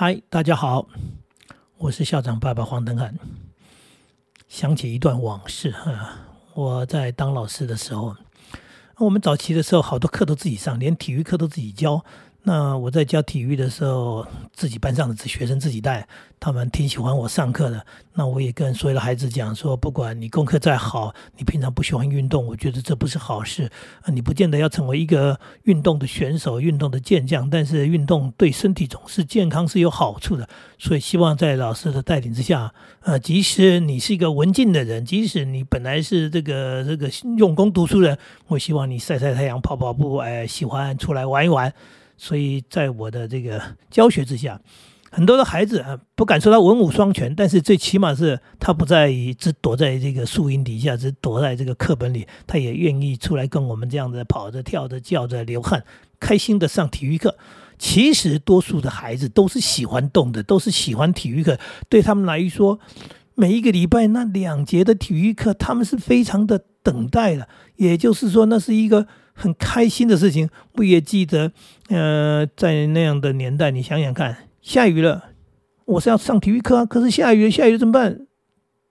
嗨，大家好，我是校长爸爸黄登汉。想起一段往事哈，我在当老师的时候，我们早期的时候，好多课都自己上，连体育课都自己教。那我在教体育的时候，自己班上的学生自己带，他们挺喜欢我上课的。那我也跟所有的孩子讲说，不管你功课再好，你平常不喜欢运动，我觉得这不是好事。你不见得要成为一个运动的选手、运动的健将，但是运动对身体总是健康是有好处的。所以希望在老师的带领之下，呃，即使你是一个文静的人，即使你本来是这个这个用功读书人，我希望你晒晒太阳、跑跑步，哎，喜欢出来玩一玩。所以在我的这个教学之下，很多的孩子啊，不敢说他文武双全，但是最起码是他不在只躲在这个树荫底下，只躲在这个课本里，他也愿意出来跟我们这样子跑着、跳着、叫着、流汗，开心的上体育课。其实多数的孩子都是喜欢动的，都是喜欢体育课。对他们来说，每一个礼拜那两节的体育课，他们是非常的等待的。也就是说，那是一个。很开心的事情，我也记得，呃，在那样的年代，你想想看，下雨了，我是要上体育课啊，可是下雨了，下雨了怎么办？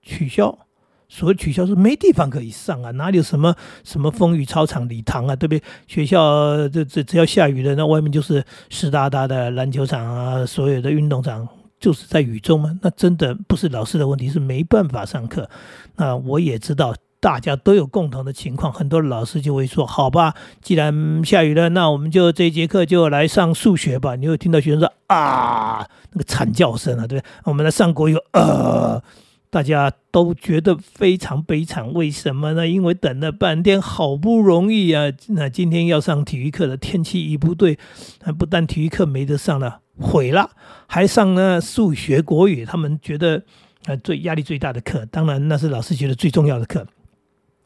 取消，所谓取消是没地方可以上啊，哪里有什么什么风雨操场、礼堂啊，对不对？学校这这只要下雨了，那外面就是湿哒哒的篮球场啊，所有的运动场就是在雨中嘛，那真的不是老师的问题，是没办法上课。那我也知道。大家都有共同的情况，很多老师就会说：“好吧，既然下雨了，那我们就这节课就来上数学吧。”你会听到学生说：“啊，那个惨叫声啊，对不对？”我们来上国语，呃，大家都觉得非常悲惨。为什么呢？因为等了半天，好不容易啊，那今天要上体育课的天气一不对，那不但体育课没得上了，毁了，还上了数学、国语，他们觉得呃最压力最大的课。当然，那是老师觉得最重要的课。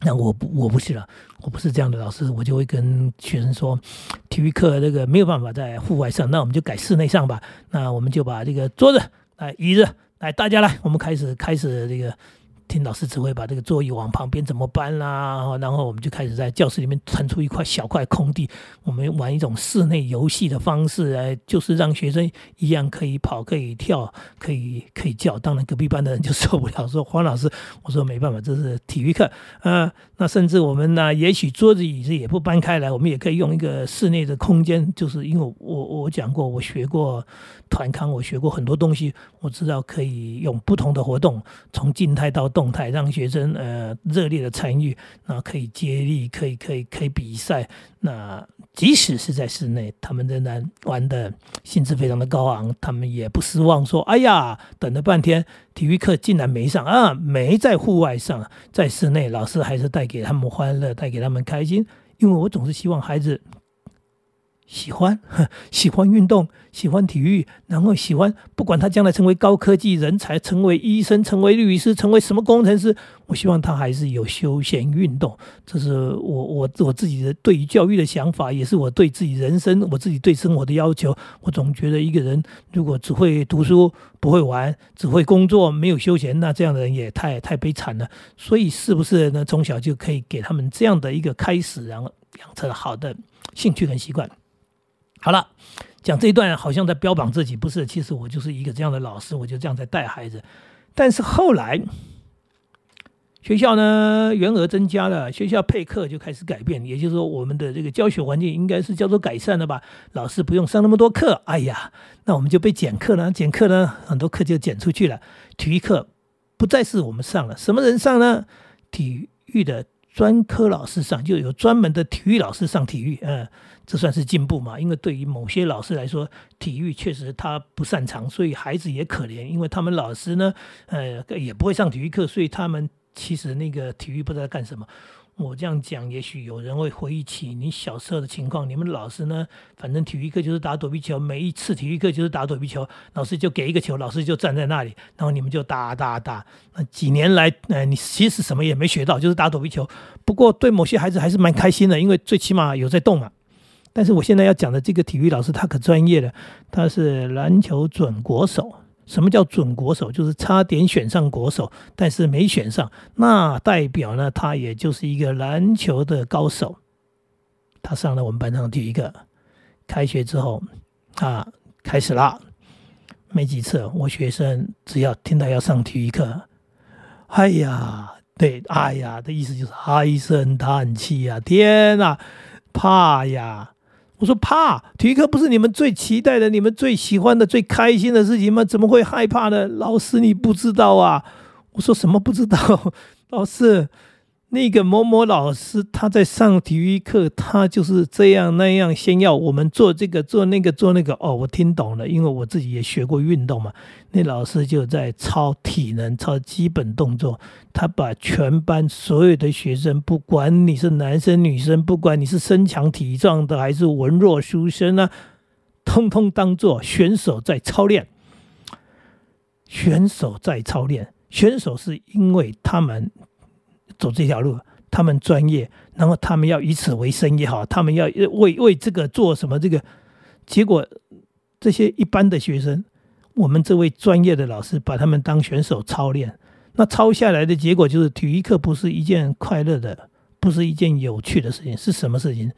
那我不我不是了，我不是这样的老师，我就会跟学生说，体育课这个没有办法在户外上，那我们就改室内上吧。那我们就把这个桌子、来椅子，来大家来，我们开始开始这个。听老师指挥，把这个座椅往旁边怎么搬啦？然后我们就开始在教室里面腾出一块小块空地，我们玩一种室内游戏的方式，哎，就是让学生一样可以跑、可以跳、可以可以叫。当然，隔壁班的人就受不了，说黄老师，我说没办法，这是体育课 啊。那甚至我们呢，也许桌子椅子也不搬开来，我们也可以用一个室内的空间，就是因为我我讲过，我学过团康，我学过很多东西，我知道可以用不同的活动，从静态到动。态让学生呃热烈的参与，那可以接力，可以可以可以比赛。那即使是在室内，他们仍然玩的兴致非常的高昂。他们也不失望，说：“哎呀，等了半天，体育课竟然没上啊！没在户外上，在室内，老师还是带给他们欢乐，带给他们开心。因为我总是希望孩子。”喜欢，喜欢运动，喜欢体育，然后喜欢，不管他将来成为高科技人才，成为医生，成为律师，成为什么工程师，我希望他还是有休闲运动。这是我我我自己的对于教育的想法，也是我对自己人生、我自己对生活的要求。我总觉得一个人如果只会读书，不会玩，只会工作，没有休闲，那这样的人也太太悲惨了。所以，是不是呢？从小就可以给他们这样的一个开始，然后养成好的兴趣跟习惯。好了，讲这一段好像在标榜自己，不是？其实我就是一个这样的老师，我就这样在带孩子。但是后来学校呢，员额增加了，学校配课就开始改变，也就是说，我们的这个教学环境应该是叫做改善了吧？老师不用上那么多课，哎呀，那我们就被减课了，减课呢，很多课就减出去了。体育课不再是我们上了，什么人上呢？体育的。专科老师上就有专门的体育老师上体育，嗯，这算是进步嘛？因为对于某些老师来说，体育确实他不擅长，所以孩子也可怜，因为他们老师呢，呃，也不会上体育课，所以他们其实那个体育不知道干什么。我这样讲，也许有人会回忆起你小时候的情况。你们老师呢？反正体育课就是打躲避球，每一次体育课就是打躲避球，老师就给一个球，老师就站在那里，然后你们就打打打。那几年来，呃，你其实什么也没学到，就是打躲避球。不过对某些孩子还是蛮开心的，因为最起码有在动嘛。但是我现在要讲的这个体育老师，他可专业了，他是篮球准国手。什么叫准国手？就是差点选上国手，但是没选上，那代表呢，他也就是一个篮球的高手。他上了我们班上的第一个。开学之后，啊，开始了。没几次，我学生只要听到要上体育课，哎呀，对，哎呀的意思就是唉声叹气呀，天哪，怕呀！我说怕，体育课不是你们最期待的、你们最喜欢的、最开心的事情吗？怎么会害怕呢？老师，你不知道啊！我说什么不知道？老师。那个某某老师，他在上体育课，他就是这样那样，先要我们做这个做那个做那个。哦，我听懂了，因为我自己也学过运动嘛。那老师就在操体能，操基本动作。他把全班所有的学生，不管你是男生女生，不管你是身强体壮的还是文弱书生啊，通通当做选手在操练。选手在操练，选手是因为他们。走这条路，他们专业，然后他们要以此为生也好，他们要为为这个做什么？这个结果，这些一般的学生，我们这位专业的老师把他们当选手操练，那操下来的结果就是体育课不是一件快乐的，不是一件有趣的事情，是什么事情？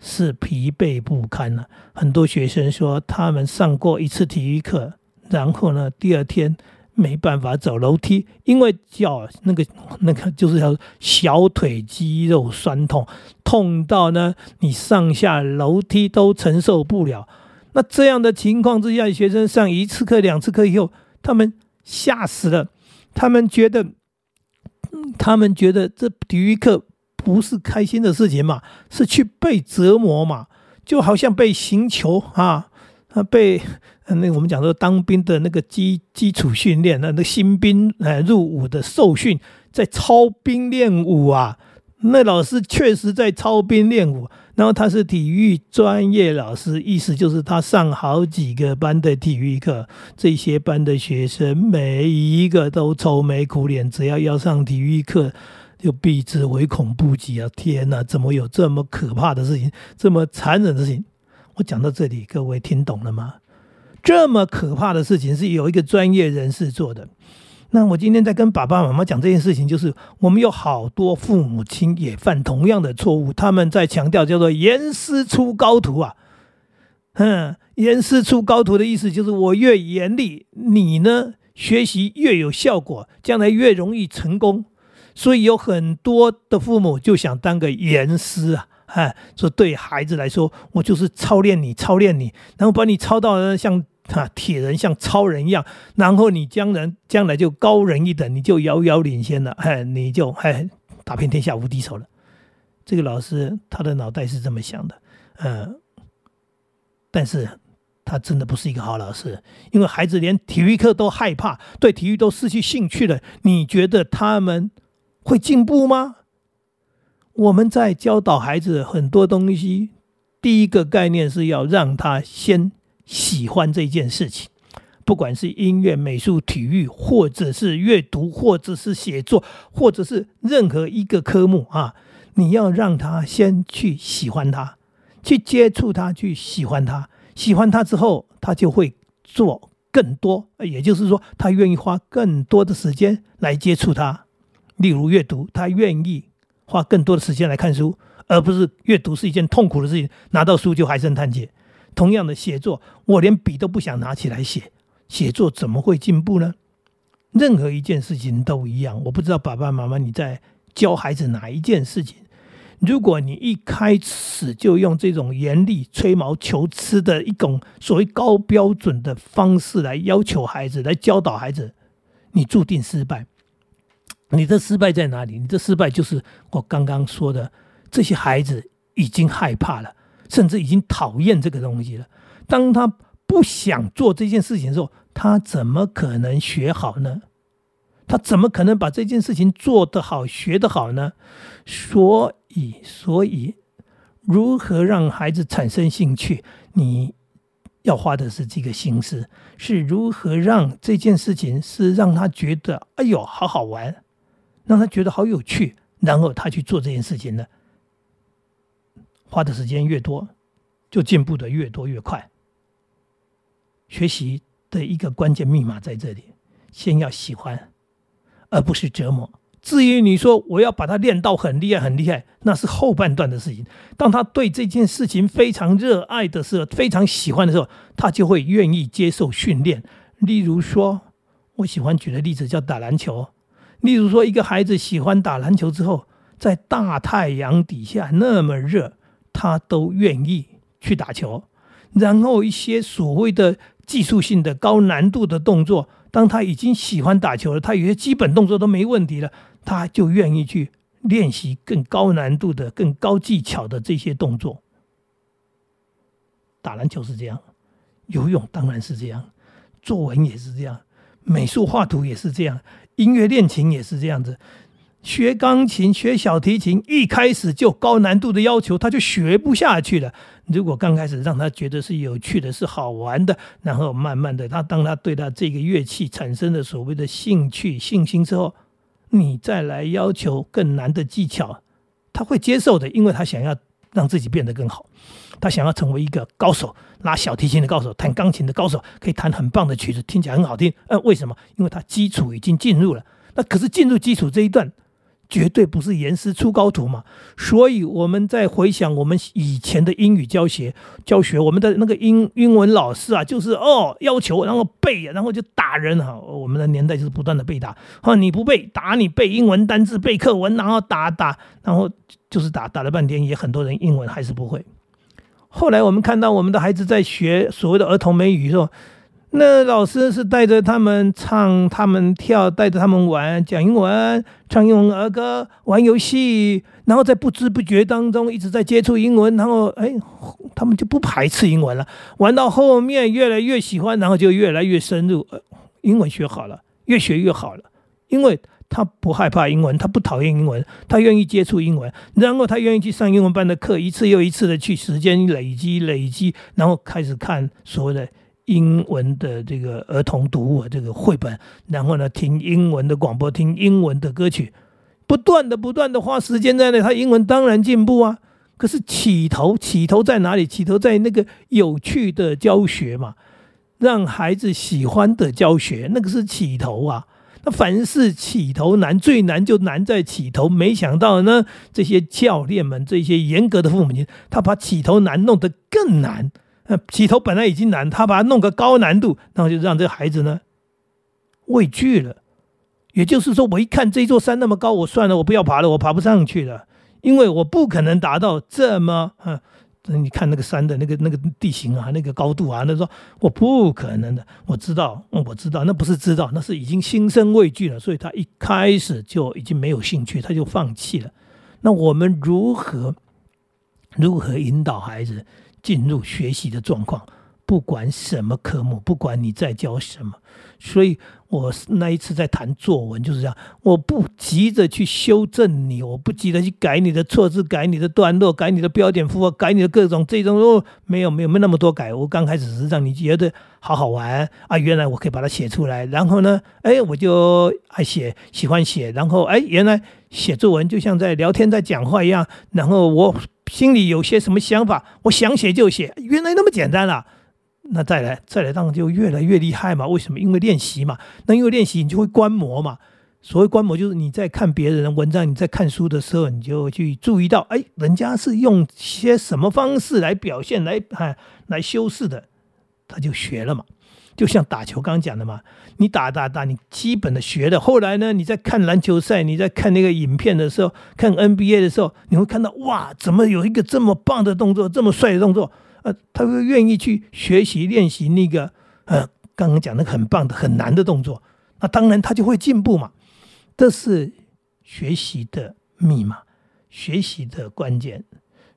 是疲惫不堪了。很多学生说，他们上过一次体育课，然后呢，第二天。没办法走楼梯，因为脚那个那个就是要小腿肌肉酸痛，痛到呢你上下楼梯都承受不了。那这样的情况之下，学生上一次课、两次课以后，他们吓死了。他们觉得，他们觉得这体育课不是开心的事情嘛，是去被折磨嘛，就好像被刑求啊。他被那我们讲说当兵的那个基基础训练，那那新兵呃入伍的受训，在操兵练武啊。那老师确实在操兵练武，然后他是体育专业老师，意思就是他上好几个班的体育课，这些班的学生每一个都愁眉苦脸，只要要上体育课就避之唯恐不及啊！天哪，怎么有这么可怕的事情，这么残忍的事情？我讲到这里，各位听懂了吗？这么可怕的事情是有一个专业人士做的。那我今天在跟爸爸妈妈讲这件事情，就是我们有好多父母亲也犯同样的错误，他们在强调叫做严师出高徒啊。嗯，严师出高徒的意思就是我越严厉，你呢学习越有效果，将来越容易成功。所以有很多的父母就想当个严师啊。哎，说对孩子来说，我就是操练你，操练你，然后把你操到像啊铁人，像超人一样，然后你将来将来就高人一等，你就遥遥领先了，哎，你就哎打遍天下无敌手了。这个老师他的脑袋是这么想的，嗯，但是他真的不是一个好老师，因为孩子连体育课都害怕，对体育都失去兴趣了，你觉得他们会进步吗？我们在教导孩子很多东西，第一个概念是要让他先喜欢这件事情，不管是音乐、美术、体育，或者是阅读，或者是写作，或者是任何一个科目啊，你要让他先去喜欢它，去接触它，去喜欢它。喜欢它之后，他就会做更多，也就是说，他愿意花更多的时间来接触它。例如阅读，他愿意。花更多的时间来看书，而不是阅读是一件痛苦的事情。拿到书就唉声叹气。同样的写作，我连笔都不想拿起来写，写作怎么会进步呢？任何一件事情都一样。我不知道爸爸妈妈你在教孩子哪一件事情。如果你一开始就用这种严厉、吹毛求疵的一种所谓高标准的方式来要求孩子、来教导孩子，你注定失败。你的失败在哪里？你的失败就是我刚刚说的，这些孩子已经害怕了，甚至已经讨厌这个东西了。当他不想做这件事情的时候，他怎么可能学好呢？他怎么可能把这件事情做得好、学得好呢？所以，所以，如何让孩子产生兴趣？你要花的是这个心思，是如何让这件事情是让他觉得，哎呦，好好玩。让他觉得好有趣，然后他去做这件事情呢，花的时间越多，就进步的越多越快。学习的一个关键密码在这里，先要喜欢，而不是折磨。至于你说我要把他练到很厉害很厉害，那是后半段的事情。当他对这件事情非常热爱的时候，非常喜欢的时候，他就会愿意接受训练，例如说，我喜欢举的例子叫打篮球。例如说，一个孩子喜欢打篮球之后，在大太阳底下那么热，他都愿意去打球。然后一些所谓的技术性的高难度的动作，当他已经喜欢打球了，他有些基本动作都没问题了，他就愿意去练习更高难度的、更高技巧的这些动作。打篮球是这样，游泳当然是这样，作文也是这样，美术画图也是这样，音乐练琴也是这样子。学钢琴、学小提琴，一开始就高难度的要求，他就学不下去了。如果刚开始让他觉得是有趣的、是好玩的，然后慢慢的，他当他对他这个乐器产生了所谓的兴趣、信心之后，你再来要求更难的技巧，他会接受的，因为他想要。让自己变得更好，他想要成为一个高手，拉小提琴的高手，弹钢琴的高手，可以弹很棒的曲子，听起来很好听。呃，为什么？因为他基础已经进入了。那可是进入基础这一段。绝对不是严师出高徒嘛，所以我们在回想我们以前的英语教学教学，我们的那个英英文老师啊，就是哦要求然后背，然后就打人哈。我们的年代就是不断的被打，哈你不背打你背英文单字背课文，然后打打，然后就是打打了半天，也很多人英文还是不会。后来我们看到我们的孩子在学所谓的儿童美语时候。那老师是带着他们唱、他们跳，带着他们玩，讲英文，唱英文儿歌，玩游戏，然后在不知不觉当中一直在接触英文，然后哎，他们就不排斥英文了。玩到后面越来越喜欢，然后就越来越深入，呃英文学好了，越学越好了，因为他不害怕英文，他不讨厌英文，他愿意接触英文，然后他愿意去上英文班的课，一次又一次的去时间累积累积，然后开始看所谓的。英文的这个儿童读物这个绘本，然后呢，听英文的广播，听英文的歌曲，不断的不断的花时间在那，他英文当然进步啊。可是起头起头在哪里？起头在那个有趣的教学嘛，让孩子喜欢的教学，那个是起头啊。那凡是起头难，最难就难在起头。没想到呢，这些教练们，这些严格的父母亲，他把起头难弄得更难。起头本来已经难，他把它弄个高难度，然后就让这孩子呢畏惧了。也就是说，我一看这座山那么高，我算了，我不要爬了，我爬不上去了，因为我不可能达到这么……嗯，你看那个山的那个那个地形啊，那个高度啊，那说我不可能的。我知道，我知道，那不是知道，那是已经心生畏惧了，所以他一开始就已经没有兴趣，他就放弃了。那我们如何如何引导孩子？进入学习的状况，不管什么科目，不管你在教什么，所以我那一次在谈作文就是这样，我不急着去修正你，我不急着去改你的错字，改你的段落，改你的标点符号，改你的各种这种哦，没有没有没那么多改，我刚开始是让你觉得好好玩啊，原来我可以把它写出来，然后呢，哎，我就爱写，喜欢写，然后哎，原来写作文就像在聊天，在讲话一样，然后我。心里有些什么想法，我想写就写，原来那么简单啊！那再来再来，当然就越来越厉害嘛。为什么？因为练习嘛。那因为练习，你就会观摩嘛。所谓观摩，就是你在看别人的文章，你在看书的时候，你就去注意到，哎，人家是用些什么方式来表现、来哎来修饰的，他就学了嘛。就像打球，刚刚讲的嘛，你打打打，你基本的学的。后来呢，你在看篮球赛，你在看那个影片的时候，看 NBA 的时候，你会看到哇，怎么有一个这么棒的动作，这么帅的动作？呃，他会愿意去学习练习那个呃，刚刚讲的很棒的、很难的动作。那当然他就会进步嘛。这是学习的密码，学习的关键。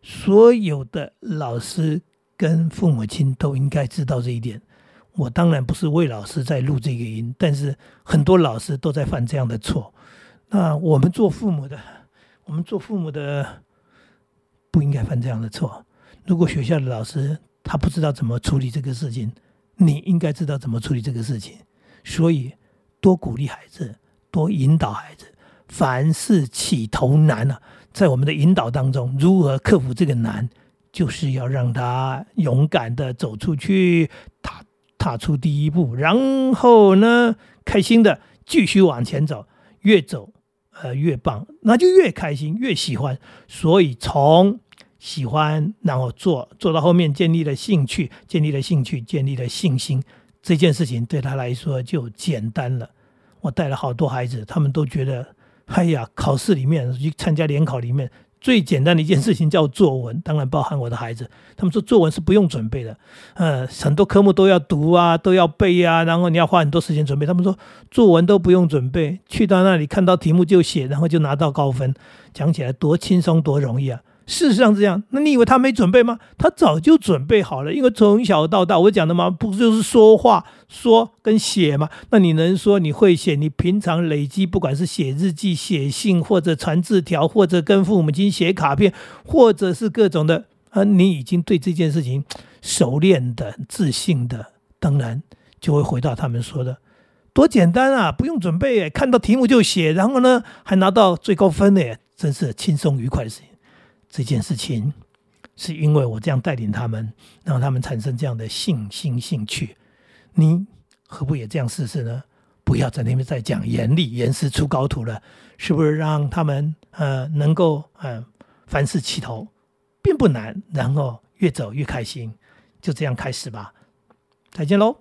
所有的老师跟父母亲都应该知道这一点。我当然不是魏老师在录这个音，但是很多老师都在犯这样的错。那我们做父母的，我们做父母的不应该犯这样的错。如果学校的老师他不知道怎么处理这个事情，你应该知道怎么处理这个事情。所以多鼓励孩子，多引导孩子。凡是起头难啊，在我们的引导当中，如何克服这个难，就是要让他勇敢的走出去。踏。踏出第一步，然后呢，开心的继续往前走，越走呃越棒，那就越开心，越喜欢。所以从喜欢，然后做做到后面，建立了兴趣，建立了兴趣，建立了信心，这件事情对他来说就简单了。我带了好多孩子，他们都觉得，哎呀，考试里面去参加联考里面。最简单的一件事情叫作文，当然包含我的孩子。他们说作文是不用准备的，呃，很多科目都要读啊，都要背啊，然后你要花很多时间准备。他们说作文都不用准备，去到那里看到题目就写，然后就拿到高分，讲起来多轻松多容易啊。事实上这样，那你以为他没准备吗？他早就准备好了，因为从小到大，我讲的嘛，不就是说话说跟写吗？那你能说你会写？你平常累积，不管是写日记、写信，或者传字条，或者跟父母亲写卡片，或者是各种的，啊，你已经对这件事情熟练的、自信的，当然就会回到他们说的，多简单啊，不用准备，看到题目就写，然后呢还拿到最高分呢，真是轻松愉快的事情。这件事情是因为我这样带领他们，让他们产生这样的信心、兴趣。你何不也这样试试呢？不要在那边再讲严厉、严师出高徒了，是不是让他们呃能够呃凡事起头，并不难，然后越走越开心。就这样开始吧，再见喽。